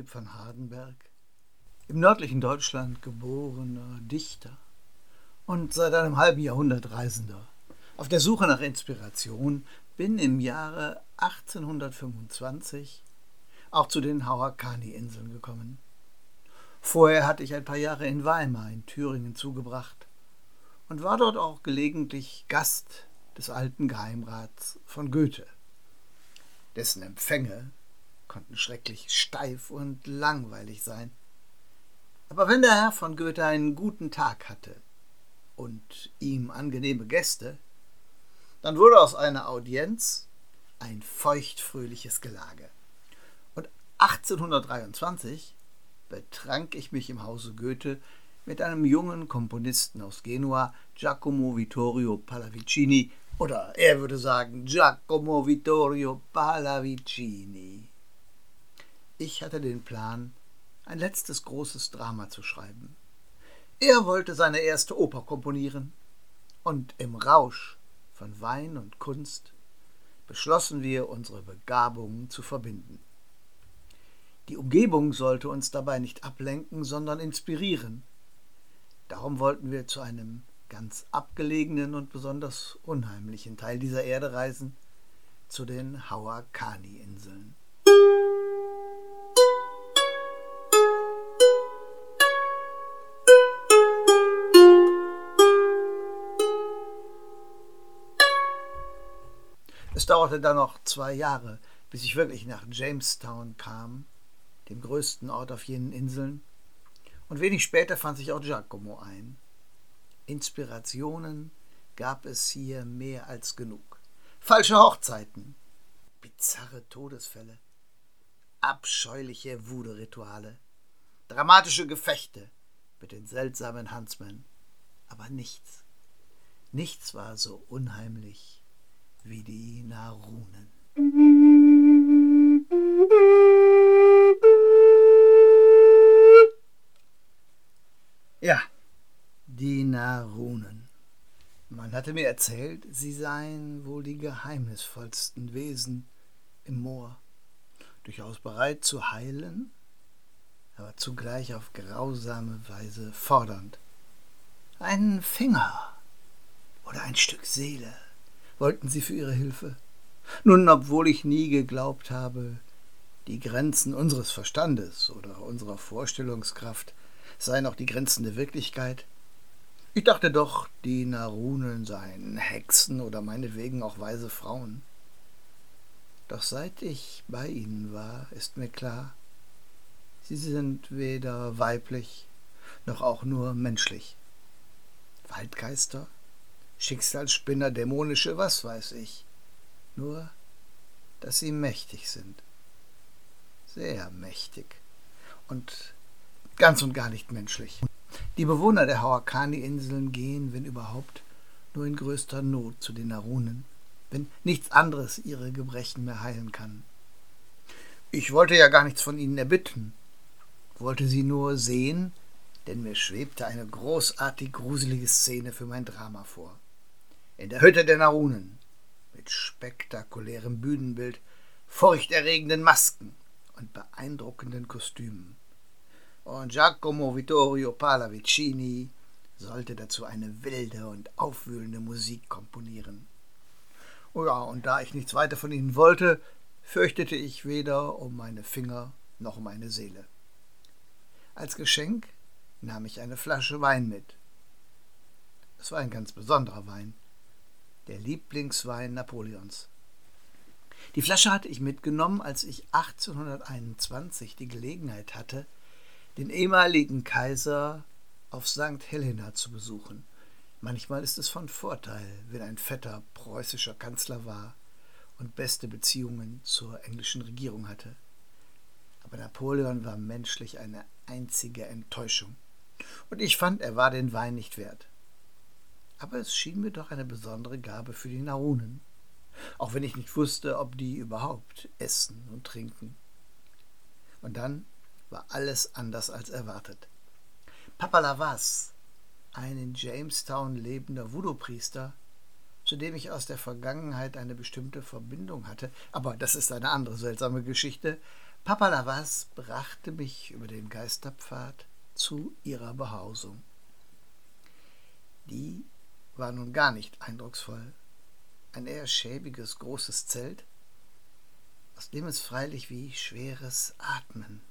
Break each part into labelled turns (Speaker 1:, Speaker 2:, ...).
Speaker 1: Philipp von Hardenberg, im nördlichen Deutschland geborener Dichter und seit einem halben Jahrhundert Reisender, auf der Suche nach Inspiration, bin im Jahre 1825 auch zu den Hauakani-Inseln gekommen. Vorher hatte ich ein paar Jahre in Weimar in Thüringen zugebracht und war dort auch gelegentlich Gast des alten Geheimrats von Goethe. Dessen Empfänge konnten schrecklich steif und langweilig sein. Aber wenn der Herr von Goethe einen guten Tag hatte und ihm angenehme Gäste, dann wurde aus einer Audienz ein feuchtfröhliches Gelage. Und 1823 betrank ich mich im Hause Goethe mit einem jungen Komponisten aus Genua, Giacomo Vittorio Pallavicini, oder er würde sagen Giacomo Vittorio Pallavicini. Ich hatte den Plan, ein letztes großes Drama zu schreiben. Er wollte seine erste Oper komponieren, und im Rausch von Wein und Kunst beschlossen wir, unsere Begabungen zu verbinden. Die Umgebung sollte uns dabei nicht ablenken, sondern inspirieren. Darum wollten wir zu einem ganz abgelegenen und besonders unheimlichen Teil dieser Erde reisen, zu den Hawakani-Inseln. Es dauerte dann noch zwei Jahre, bis ich wirklich nach Jamestown kam, dem größten Ort auf jenen Inseln, und wenig später fand sich auch Giacomo ein. Inspirationen gab es hier mehr als genug. Falsche Hochzeiten, bizarre Todesfälle, abscheuliche Voodoo-Rituale, dramatische Gefechte mit den seltsamen Huntsmen, aber nichts, nichts war so unheimlich wie die Narunen. Ja, die Narunen. Man hatte mir erzählt, sie seien wohl die geheimnisvollsten Wesen im Moor, durchaus bereit zu heilen, aber zugleich auf grausame Weise fordernd. Einen Finger oder ein Stück Seele wollten sie für ihre Hilfe. Nun, obwohl ich nie geglaubt habe, die Grenzen unseres Verstandes oder unserer Vorstellungskraft seien auch die Grenzen der Wirklichkeit, ich dachte doch, die Narunen seien Hexen oder meinetwegen auch weise Frauen. Doch seit ich bei ihnen war, ist mir klar, sie sind weder weiblich noch auch nur menschlich. Waldgeister, Schicksalsspinner, dämonische, was weiß ich. Nur, dass sie mächtig sind. Sehr mächtig. Und ganz und gar nicht menschlich. Die Bewohner der Hawakani-Inseln gehen, wenn überhaupt, nur in größter Not zu den Narunen, wenn nichts anderes ihre Gebrechen mehr heilen kann. Ich wollte ja gar nichts von ihnen erbitten, wollte sie nur sehen, denn mir schwebte eine großartig gruselige Szene für mein Drama vor. In der Hütte der Narunen, mit spektakulärem Bühnenbild, furchterregenden Masken und beeindruckenden Kostümen und Giacomo Vittorio Pallavicini sollte dazu eine wilde und aufwühlende Musik komponieren. Oh ja, und da ich nichts weiter von ihnen wollte, fürchtete ich weder um meine Finger noch um meine Seele. Als Geschenk nahm ich eine Flasche Wein mit. Es war ein ganz besonderer Wein, der Lieblingswein Napoleons. Die Flasche hatte ich mitgenommen, als ich 1821 die Gelegenheit hatte, den ehemaligen Kaiser auf St. Helena zu besuchen. Manchmal ist es von Vorteil, wenn ein fetter preußischer Kanzler war und beste Beziehungen zur englischen Regierung hatte. Aber Napoleon war menschlich eine einzige Enttäuschung. Und ich fand, er war den Wein nicht wert. Aber es schien mir doch eine besondere Gabe für die Narunen, auch wenn ich nicht wusste, ob die überhaupt essen und trinken. Und dann war alles anders als erwartet. Papa Lavas, ein in Jamestown lebender Voodoo-Priester, zu dem ich aus der Vergangenheit eine bestimmte Verbindung hatte, aber das ist eine andere seltsame Geschichte. Papa Lavas brachte mich über den Geisterpfad zu ihrer Behausung. Die war nun gar nicht eindrucksvoll. Ein eher schäbiges, großes Zelt, aus dem es freilich wie schweres Atmen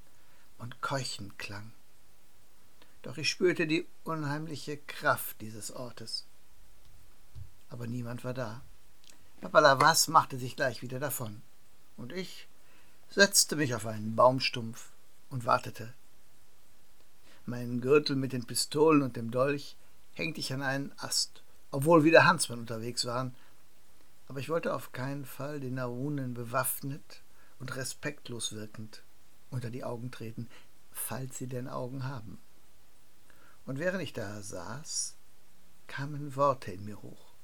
Speaker 1: und Keuchen klang. Doch ich spürte die unheimliche Kraft dieses Ortes. Aber niemand war da. Papa Lavas machte sich gleich wieder davon. Und ich setzte mich auf einen Baumstumpf und wartete. Meinen Gürtel mit den Pistolen und dem Dolch hängte ich an einen Ast, obwohl wieder Hansmann unterwegs waren. Aber ich wollte auf keinen Fall den Narunen bewaffnet und respektlos wirkend unter die Augen treten, falls sie denn Augen haben. Und während ich da saß, kamen Worte in mir hoch.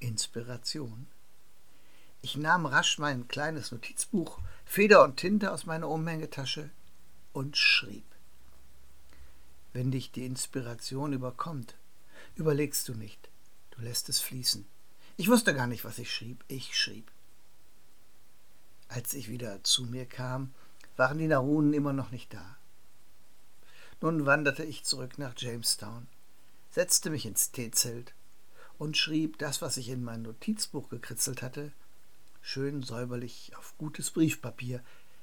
Speaker 1: Inspiration. Ich nahm rasch mein kleines Notizbuch, Feder und Tinte aus meiner Umhängetasche und schrieb. Wenn dich die Inspiration überkommt, überlegst du nicht, du lässt es fließen. Ich wusste gar nicht, was ich schrieb, ich schrieb. Als ich wieder zu mir kam, waren die Narunen immer noch nicht da. Nun wanderte ich zurück nach Jamestown, setzte mich ins Teezelt und schrieb das, was ich in mein Notizbuch gekritzelt hatte, schön säuberlich auf gutes Briefpapier,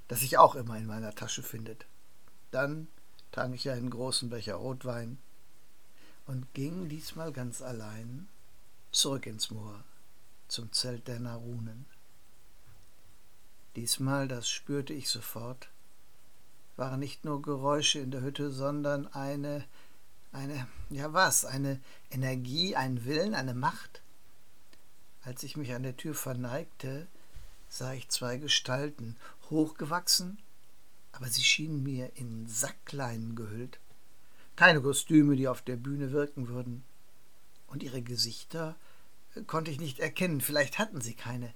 Speaker 1: das sich auch immer in meiner Tasche findet. Dann trank ich einen großen Becher Rotwein und ging diesmal ganz allein zurück ins Moor, zum Zelt der Narunen. Diesmal, das spürte ich sofort, waren nicht nur Geräusche in der Hütte, sondern eine, eine, ja was, eine Energie, ein Willen, eine Macht. Als ich mich an der Tür verneigte, sah ich zwei Gestalten, hochgewachsen, aber sie schienen mir in Sackleinen gehüllt. Keine Kostüme, die auf der Bühne wirken würden. Und ihre Gesichter äh, konnte ich nicht erkennen, vielleicht hatten sie keine.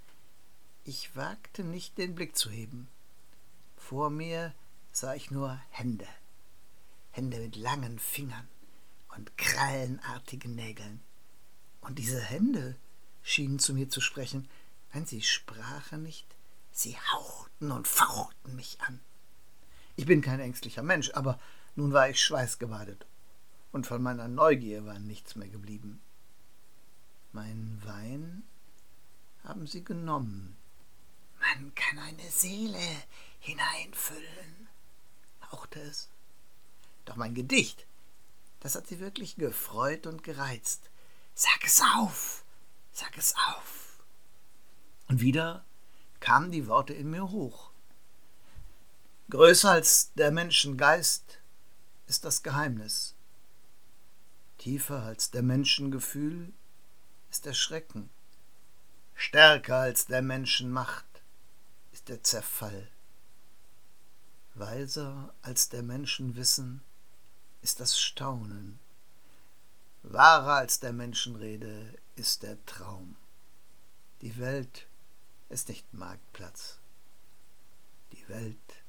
Speaker 1: Ich wagte nicht, den Blick zu heben. Vor mir sah ich nur Hände. Hände mit langen Fingern und krallenartigen Nägeln. Und diese Hände schienen zu mir zu sprechen, wenn sie sprachen nicht, sie hauchten und fauchten mich an. Ich bin kein ängstlicher Mensch, aber nun war ich schweißgebadet, und von meiner Neugier war nichts mehr geblieben. Mein Wein haben sie genommen. Man kann eine Seele hineinfüllen, hauchte es. Doch mein Gedicht, das hat sie wirklich gefreut und gereizt. Sag es auf, sag es auf. Und wieder kamen die Worte in mir hoch. Größer als der Menschengeist ist das Geheimnis. Tiefer als der Menschengefühl ist der Schrecken. Stärker als der Menschenmacht ist der Zerfall. Weiser als der Menschen Wissen ist das Staunen. Wahrer als der Menschenrede ist der Traum. Die Welt ist nicht Marktplatz. Die Welt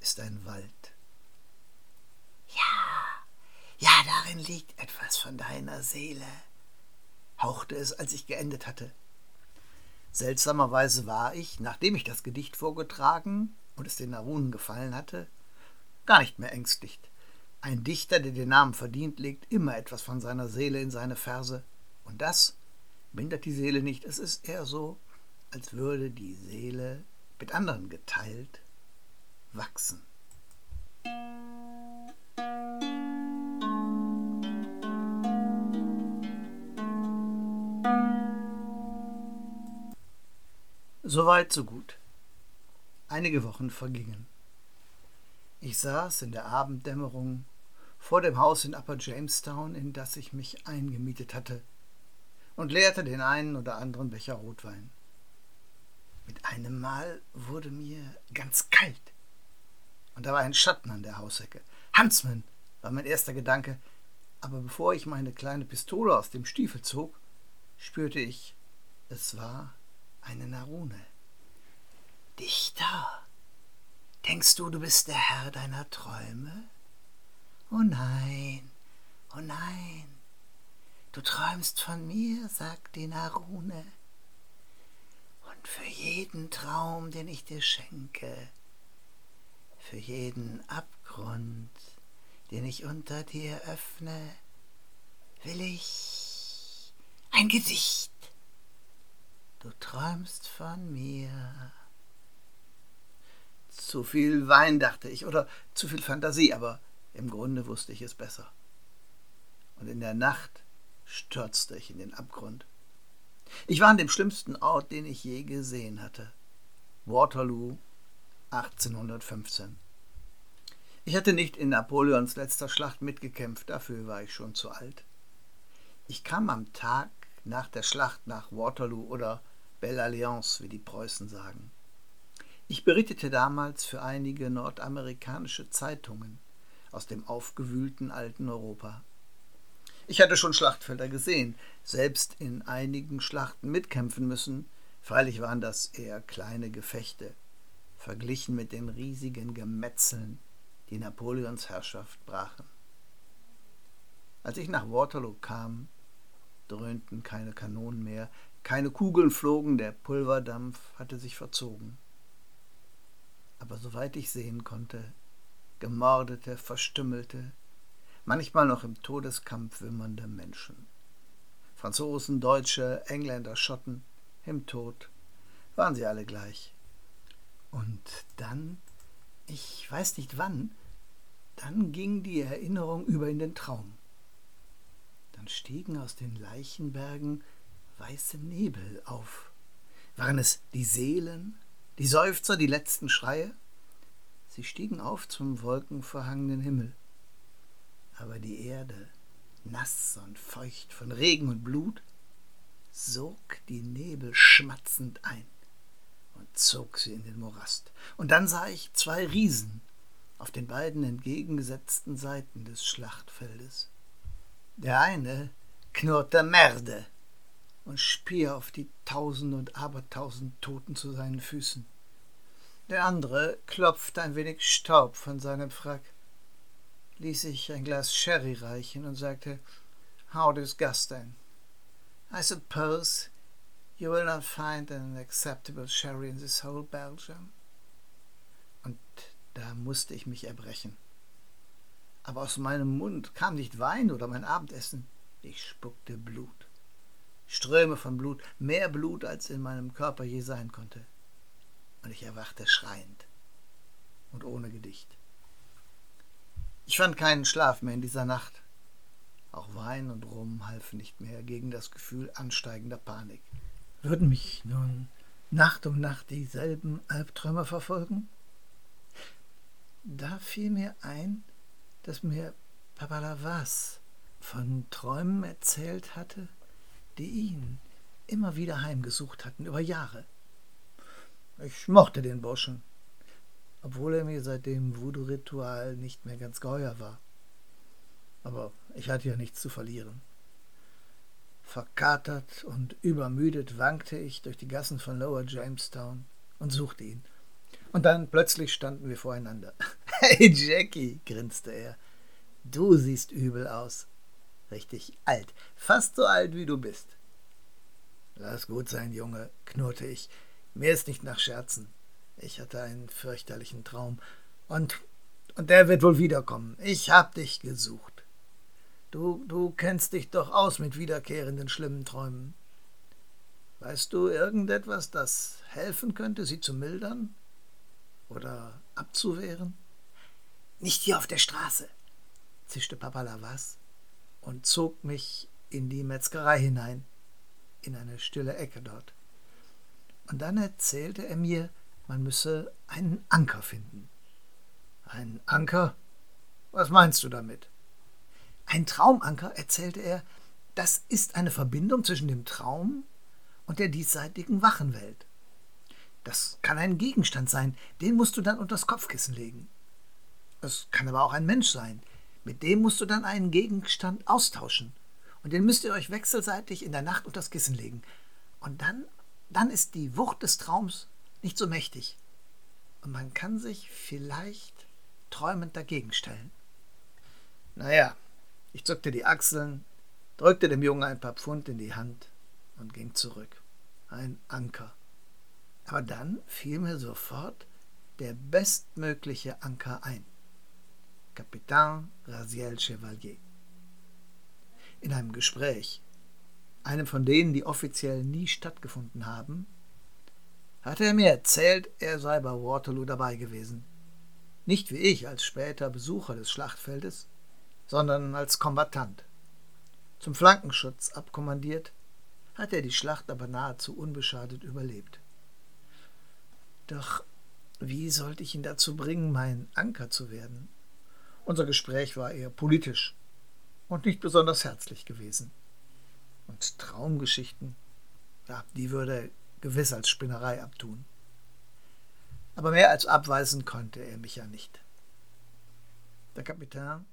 Speaker 1: ist ein Wald. Ja, ja, darin liegt etwas von deiner Seele, hauchte es, als ich geendet hatte. Seltsamerweise war ich, nachdem ich das Gedicht vorgetragen und es den Narunen gefallen hatte, gar nicht mehr ängstlich. Ein Dichter, der den Namen verdient, legt immer etwas von seiner Seele in seine Verse. Und das mindert die Seele nicht. Es ist eher so, als würde die Seele mit anderen geteilt wachsen. Soweit, so gut. Einige Wochen vergingen. Ich saß in der Abenddämmerung vor dem Haus in Upper Jamestown, in das ich mich eingemietet hatte, und leerte den einen oder anderen Becher Rotwein. Mit einem Mal wurde mir ganz kalt, und da war ein Schatten an der Hausecke. Huntsman war mein erster Gedanke, aber bevor ich meine kleine Pistole aus dem Stiefel zog, spürte ich, es war eine Narune. Dichter, denkst du, du bist der Herr deiner Träume? Oh nein, oh nein, Du träumst von mir, sagt die Narune. Und für jeden Traum, den ich dir schenke, für jeden Abgrund, den ich unter dir öffne, will ich ein Gesicht. Du träumst von mir. Zu viel Wein, dachte ich, oder zu viel Fantasie, aber im Grunde wusste ich es besser. Und in der Nacht stürzte ich in den Abgrund. Ich war an dem schlimmsten Ort, den ich je gesehen hatte. Waterloo 1815. Ich hatte nicht in Napoleons letzter Schlacht mitgekämpft, dafür war ich schon zu alt. Ich kam am Tag nach der Schlacht nach Waterloo oder Belle Alliance, wie die Preußen sagen. Ich berichtete damals für einige nordamerikanische Zeitungen aus dem aufgewühlten alten Europa. Ich hatte schon Schlachtfelder gesehen, selbst in einigen Schlachten mitkämpfen müssen, freilich waren das eher kleine Gefechte, verglichen mit den riesigen Gemetzeln, die Napoleons Herrschaft brachen. Als ich nach Waterloo kam, dröhnten keine Kanonen mehr, keine Kugeln flogen, der Pulverdampf hatte sich verzogen. Aber soweit ich sehen konnte, gemordete, verstümmelte, manchmal noch im Todeskampf wimmernde Menschen. Franzosen, Deutsche, Engländer, Schotten, im Tod waren sie alle gleich. Und dann, ich weiß nicht wann, dann ging die Erinnerung über in den Traum. Dann stiegen aus den Leichenbergen weiße Nebel auf. Waren es die Seelen, die Seufzer, die letzten Schreie? Sie stiegen auf zum wolkenverhangenen Himmel aber die Erde, nass und feucht von Regen und Blut, sog die Nebel schmatzend ein und zog sie in den Morast. Und dann sah ich zwei Riesen auf den beiden entgegengesetzten Seiten des Schlachtfeldes. Der eine knurrte Merde und spie auf die tausend und abertausend Toten zu seinen Füßen. Der andere klopfte ein wenig Staub von seinem Frack ließ sich ein Glas Sherry reichen und sagte, How disgusting. I suppose you will not find an acceptable sherry in this whole Belgium. Und da musste ich mich erbrechen. Aber aus meinem Mund kam nicht Wein oder mein Abendessen. Ich spuckte Blut. Ströme von Blut, mehr Blut, als in meinem Körper je sein konnte. Und ich erwachte schreiend und ohne Gedicht. Ich fand keinen Schlaf mehr in dieser Nacht. Auch Wein und Rum halfen nicht mehr gegen das Gefühl ansteigender Panik. Würden mich nun Nacht um Nacht dieselben Albträume verfolgen? Da fiel mir ein, dass mir Papa Lavas von Träumen erzählt hatte, die ihn immer wieder heimgesucht hatten über Jahre. Ich mochte den Burschen, obwohl er mir seit dem Voodoo-Ritual nicht mehr ganz geheuer war. Aber ich hatte ja nichts zu verlieren. Verkatert und übermüdet wankte ich durch die Gassen von Lower Jamestown und suchte ihn. Und dann plötzlich standen wir voreinander. Hey Jackie, grinste er, du siehst übel aus. Richtig alt, fast so alt wie du bist. Lass gut sein, Junge, knurrte ich. Mir ist nicht nach Scherzen. Ich hatte einen fürchterlichen Traum. Und, und der wird wohl wiederkommen. Ich hab dich gesucht. Du, du kennst dich doch aus mit wiederkehrenden schlimmen Träumen. Weißt du irgendetwas, das helfen könnte, sie zu mildern? Oder abzuwehren? Nicht hier auf der Straße, zischte Papa Lavas und zog mich in die Metzgerei hinein, in eine stille Ecke dort. Und dann erzählte er mir, man müsse einen Anker finden. Ein Anker? Was meinst du damit? Ein Traumanker, erzählte er, das ist eine Verbindung zwischen dem Traum und der diesseitigen Wachenwelt. Das kann ein Gegenstand sein, den musst du dann unter das Kopfkissen legen. Es kann aber auch ein Mensch sein, mit dem musst du dann einen Gegenstand austauschen. Und den müsst ihr euch wechselseitig in der Nacht unter das Kissen legen. Und dann, dann ist die Wucht des Traums nicht so mächtig. Und man kann sich vielleicht träumend dagegen stellen. Naja, ich zuckte die Achseln, drückte dem Jungen ein paar Pfund in die Hand und ging zurück. Ein Anker. Aber dann fiel mir sofort der bestmögliche Anker ein. Kapitän Raziel Chevalier. In einem Gespräch, einem von denen, die offiziell nie stattgefunden haben, hatte er mir erzählt, er sei bei Waterloo dabei gewesen. Nicht wie ich als später Besucher des Schlachtfeldes, sondern als Kombattant. Zum Flankenschutz abkommandiert, hat er die Schlacht aber nahezu unbeschadet überlebt. Doch wie sollte ich ihn dazu bringen, mein Anker zu werden? Unser Gespräch war eher politisch und nicht besonders herzlich gewesen. Und Traumgeschichten, ja, die würde er gewiss als Spinnerei abtun. Aber mehr als abweisen konnte er mich ja nicht. Der Kapitän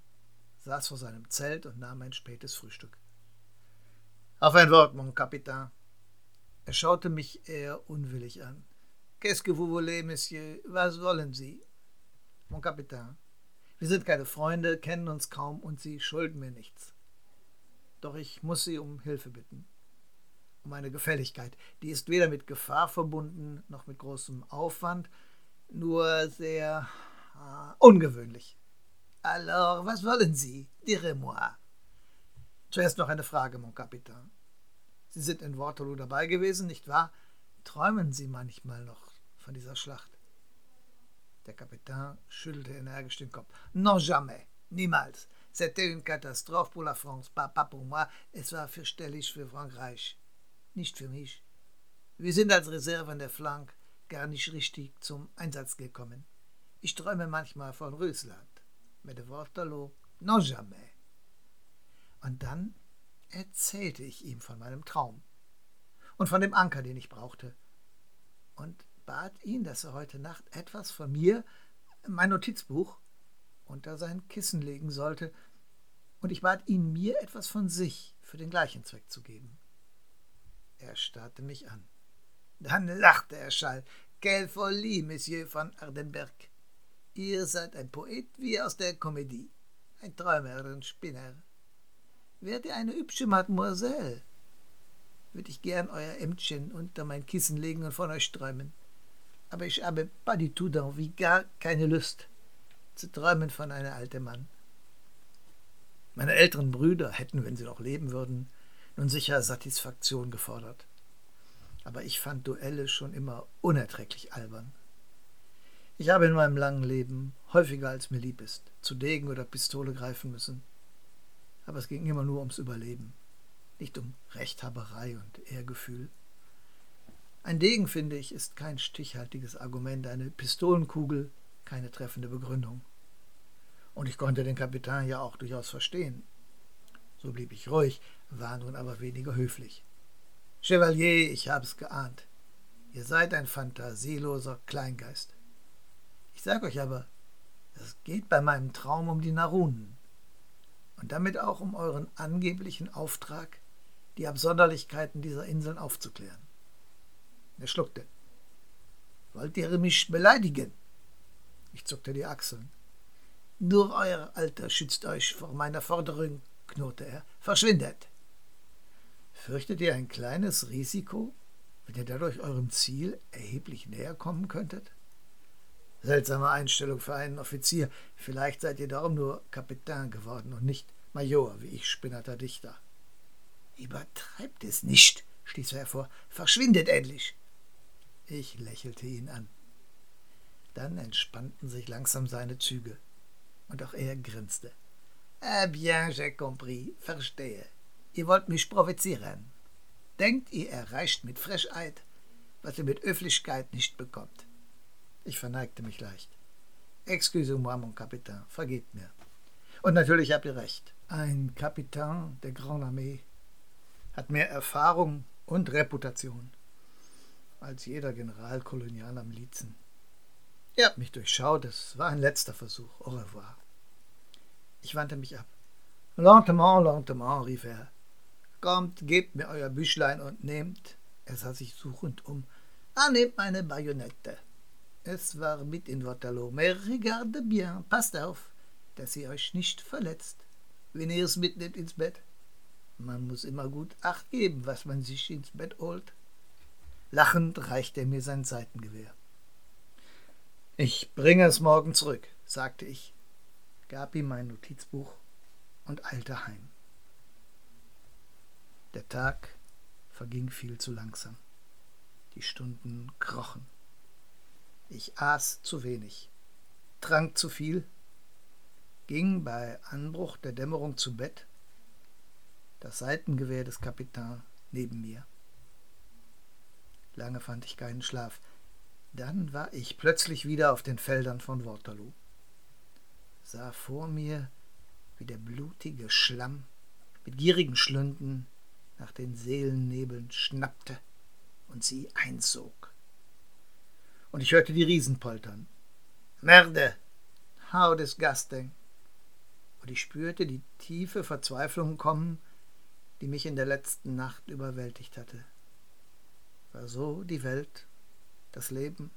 Speaker 1: saß vor seinem Zelt und nahm ein spätes Frühstück. Auf ein Wort, mon Kapitän. Er schaute mich eher unwillig an. Qu'est-ce que vous voulez, Monsieur? Was wollen Sie? Mon Kapitän, wir sind keine Freunde, kennen uns kaum und Sie schulden mir nichts. Doch ich muss Sie um Hilfe bitten. Um eine Gefälligkeit. Die ist weder mit Gefahr verbunden noch mit großem Aufwand, nur sehr äh, ungewöhnlich. Alors, was wollen Sie? Direz-moi. Zuerst noch eine Frage, mon Kapitän. Sie sind in Waterloo dabei gewesen, nicht wahr? Träumen Sie manchmal noch von dieser Schlacht? Der Kapitän schüttelte energisch den Kopf. Non jamais, niemals. C'était une catastrophe pour la France, pas, pas pour moi. Es war fürchterlich für Frankreich, nicht für mich. Wir sind als Reserve an der Flank gar nicht richtig zum Einsatz gekommen. Ich träume manchmal von Russland mit dem Waterloo, non jamais. Und dann erzählte ich ihm von meinem Traum und von dem Anker, den ich brauchte, und bat ihn, dass er heute Nacht etwas von mir, mein Notizbuch, unter sein Kissen legen sollte, und ich bat ihn, mir etwas von sich für den gleichen Zweck zu geben. Er starrte mich an. Dann lachte er schall. Quelle folie, Monsieur von Ardenberg. Ihr seid ein Poet wie aus der Komödie, ein Träumer, ein Spinner. Wärt ihr eine hübsche Mademoiselle, würde ich gern euer Ämtchen unter mein Kissen legen und von euch träumen. Aber ich habe pas du tout d'envie, gar keine Lust zu träumen von einer alten Mann. Meine älteren Brüder hätten, wenn sie noch leben würden, nun sicher Satisfaktion gefordert. Aber ich fand Duelle schon immer unerträglich albern. Ich habe in meinem langen Leben, häufiger als mir lieb ist, zu Degen oder Pistole greifen müssen. Aber es ging immer nur ums Überleben, nicht um Rechthaberei und Ehrgefühl. Ein Degen, finde ich, ist kein stichhaltiges Argument, eine Pistolenkugel keine treffende Begründung. Und ich konnte den Kapitän ja auch durchaus verstehen. So blieb ich ruhig, war nun aber weniger höflich. Chevalier, ich hab's geahnt. Ihr seid ein fantasieloser Kleingeist. Ich sage euch aber, es geht bei meinem Traum um die Narunen und damit auch um euren angeblichen Auftrag, die Absonderlichkeiten dieser Inseln aufzuklären. Er schluckte. Wollt ihr mich beleidigen? Ich zuckte die Achseln. Nur euer Alter schützt euch vor meiner Forderung, knurrte er. Verschwindet! Fürchtet ihr ein kleines Risiko, wenn ihr dadurch eurem Ziel erheblich näher kommen könntet? Seltsame Einstellung für einen Offizier. Vielleicht seid ihr darum nur Kapitän geworden und nicht Major, wie ich spinnerter Dichter. Übertreibt es nicht, stieß er hervor. Verschwindet endlich. Ich lächelte ihn an. Dann entspannten sich langsam seine Züge. Und auch er grinste. Eh bien, j'ai compris. Verstehe. Ihr wollt mich provozieren. Denkt, ihr erreicht mit Frechheit, was ihr mit Öffentlichkeit nicht bekommt. Ich verneigte mich leicht. Excusez-moi, mon Kapitän, vergebt mir. Und natürlich habt ihr recht. Ein Kapitän der Grande Armee hat mehr Erfahrung und Reputation als jeder General kolonialer Milizen. Ihr habt mich durchschaut, es war ein letzter Versuch. Au revoir. Ich wandte mich ab. Lentement, lentement, rief er. Kommt, gebt mir euer Büchlein und nehmt, er sah sich suchend um, ah, nehmt meine Bajonette. Es war mit in Waterloo. Mais regarde bien, passt auf, dass ihr euch nicht verletzt, wenn ihr es mitnehmt ins Bett. Man muss immer gut Acht geben, was man sich ins Bett holt. Lachend reichte er mir sein Seitengewehr. Ich bringe es morgen zurück, sagte ich, gab ihm mein Notizbuch und eilte heim. Der Tag verging viel zu langsam. Die Stunden krochen. Ich aß zu wenig, trank zu viel, ging bei Anbruch der Dämmerung zu Bett, das Seitengewehr des Kapitän neben mir. Lange fand ich keinen Schlaf. Dann war ich plötzlich wieder auf den Feldern von Waterloo, sah vor mir, wie der blutige Schlamm mit gierigen Schlünden nach den Seelennebeln schnappte und sie einsog. Und ich hörte die Riesen poltern. Merde! How disgusting! Und ich spürte die tiefe Verzweiflung kommen, die mich in der letzten Nacht überwältigt hatte. War so die Welt, das Leben,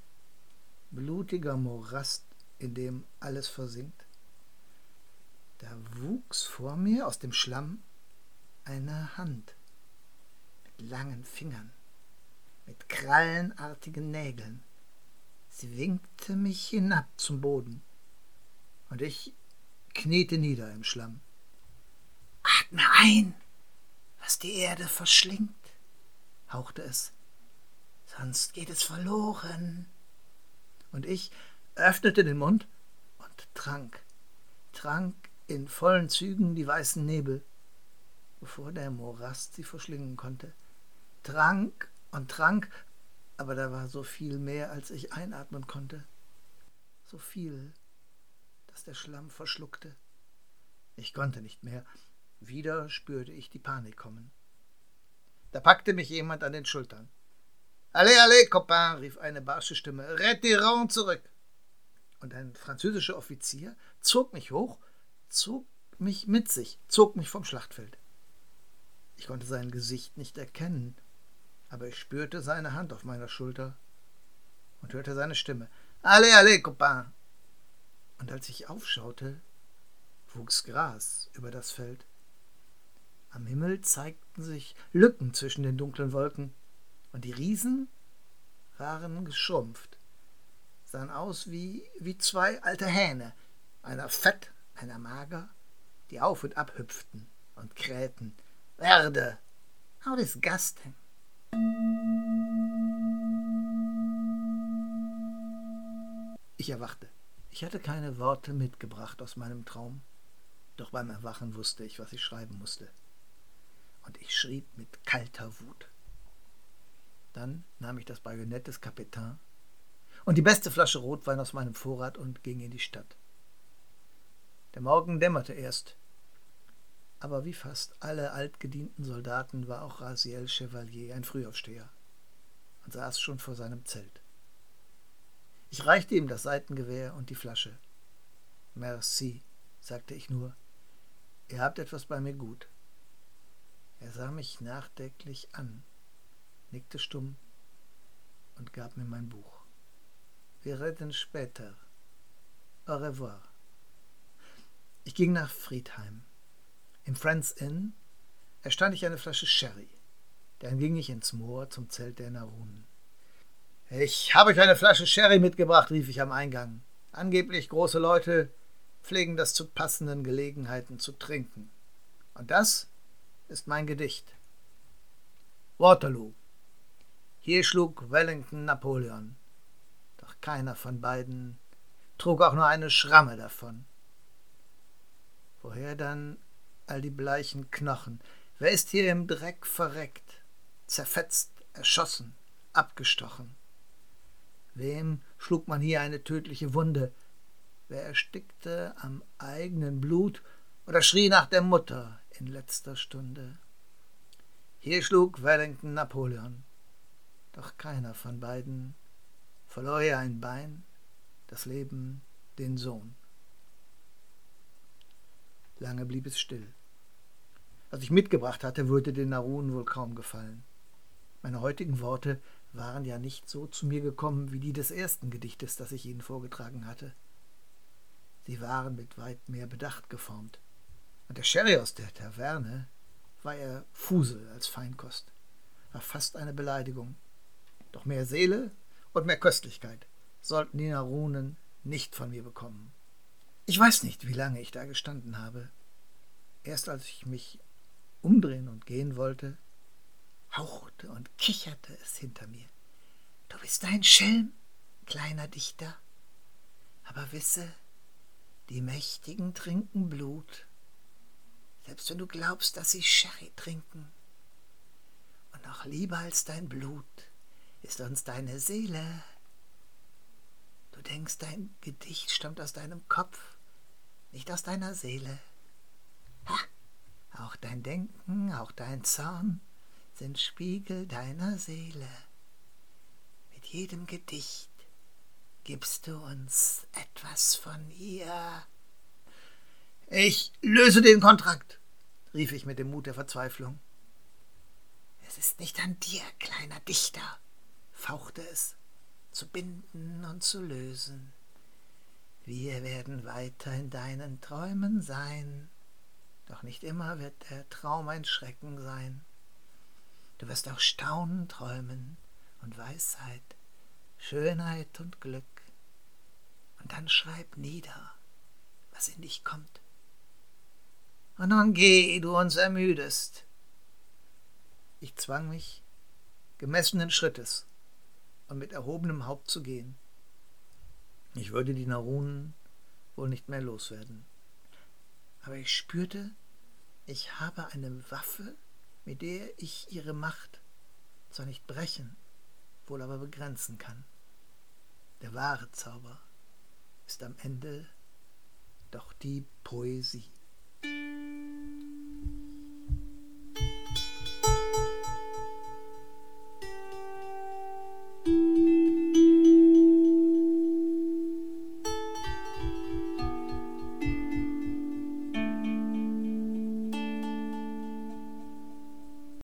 Speaker 1: blutiger Morast, in dem alles versinkt? Da wuchs vor mir aus dem Schlamm eine Hand mit langen Fingern, mit krallenartigen Nägeln. Sie winkte mich hinab zum Boden, und ich kniete nieder im Schlamm. Atme ein, was die Erde verschlingt, hauchte es, sonst geht es verloren. Und ich öffnete den Mund und trank, trank in vollen Zügen die weißen Nebel, bevor der Morast sie verschlingen konnte. Trank und trank, aber da war so viel mehr, als ich einatmen konnte. So viel, dass der Schlamm verschluckte. Ich konnte nicht mehr. Wieder spürte ich die Panik kommen. Da packte mich jemand an den Schultern. Allez, allez, Copain, rief eine barsche Stimme. Retirons zurück. Und ein französischer Offizier zog mich hoch, zog mich mit sich, zog mich vom Schlachtfeld. Ich konnte sein Gesicht nicht erkennen, aber ich spürte seine Hand auf meiner Schulter und hörte seine Stimme. Allez, allez, Copain. Und als ich aufschaute, wuchs Gras über das Feld. Am Himmel zeigten sich Lücken zwischen den dunklen Wolken, und die Riesen waren geschrumpft, sahen aus wie, wie zwei alte Hähne, einer fett, einer mager, die auf und ab hüpften und krähten. Werde! How disgusting! Ich erwachte. Ich hatte keine Worte mitgebracht aus meinem Traum, doch beim Erwachen wusste ich, was ich schreiben musste. Und ich schrieb mit kalter Wut. Dann nahm ich das Bajonett des Kapitän und die beste Flasche Rotwein aus meinem Vorrat und ging in die Stadt. Der Morgen dämmerte erst, aber wie fast alle altgedienten Soldaten war auch Raziel Chevalier ein Frühaufsteher und saß schon vor seinem Zelt. Ich reichte ihm das Seitengewehr und die Flasche. Merci, sagte ich nur. Ihr habt etwas bei mir gut. Er sah mich nachdenklich an, nickte stumm und gab mir mein Buch. Wir reden später. Au revoir. Ich ging nach Friedheim. Im Friends Inn erstand ich eine Flasche Sherry. Dann ging ich ins Moor zum Zelt der Narunen. Ich habe euch eine Flasche Sherry mitgebracht, rief ich am Eingang. Angeblich große Leute pflegen das zu passenden Gelegenheiten zu trinken. Und das ist mein Gedicht. Waterloo. Hier schlug Wellington Napoleon. Doch keiner von beiden trug auch nur eine Schramme davon. Woher dann all die bleichen Knochen? Wer ist hier im Dreck verreckt, zerfetzt, erschossen, abgestochen? Wem schlug man hier eine tödliche Wunde? Wer erstickte am eigenen Blut oder schrie nach der Mutter in letzter Stunde? Hier schlug Wellington Napoleon, doch keiner von beiden verlor hier ein Bein, das Leben den Sohn. Lange blieb es still. Was ich mitgebracht hatte, würde den Narun wohl kaum gefallen. Meine heutigen Worte waren ja nicht so zu mir gekommen wie die des ersten Gedichtes, das ich ihnen vorgetragen hatte. Sie waren mit weit mehr Bedacht geformt. Und der Sherry aus der Taverne war er Fusel als Feinkost, war fast eine Beleidigung. Doch mehr Seele und mehr Köstlichkeit sollten die Narunen nicht von mir bekommen. Ich weiß nicht, wie lange ich da gestanden habe. Erst als ich mich umdrehen und gehen wollte, hauchte und kicherte es hinter mir. Du bist ein Schelm, kleiner Dichter. Aber wisse, die Mächtigen trinken Blut, selbst wenn du glaubst, dass sie Sherry trinken. Und noch lieber als dein Blut ist uns deine Seele. Du denkst, dein Gedicht stammt aus deinem Kopf, nicht aus deiner Seele. Ha! Auch dein Denken, auch dein Zorn sind Spiegel deiner Seele. Mit jedem Gedicht gibst du uns etwas von ihr. Ich löse den Kontrakt, rief ich mit dem Mut der Verzweiflung. Es ist nicht an dir, kleiner Dichter, fauchte es, zu binden und zu lösen. Wir werden weiter in deinen Träumen sein, doch nicht immer wird der Traum ein Schrecken sein. Du wirst auch Staunen träumen und Weisheit, Schönheit und Glück. Und dann schreib nieder, was in dich kommt. Und nun geh, du uns ermüdest. Ich zwang mich, gemessenen Schrittes und mit erhobenem Haupt zu gehen. Ich würde die Narunen wohl nicht mehr loswerden. Aber ich spürte, ich habe eine Waffe, mit der ich ihre Macht zwar nicht brechen, wohl aber begrenzen kann. Der wahre Zauber ist am Ende doch die Poesie.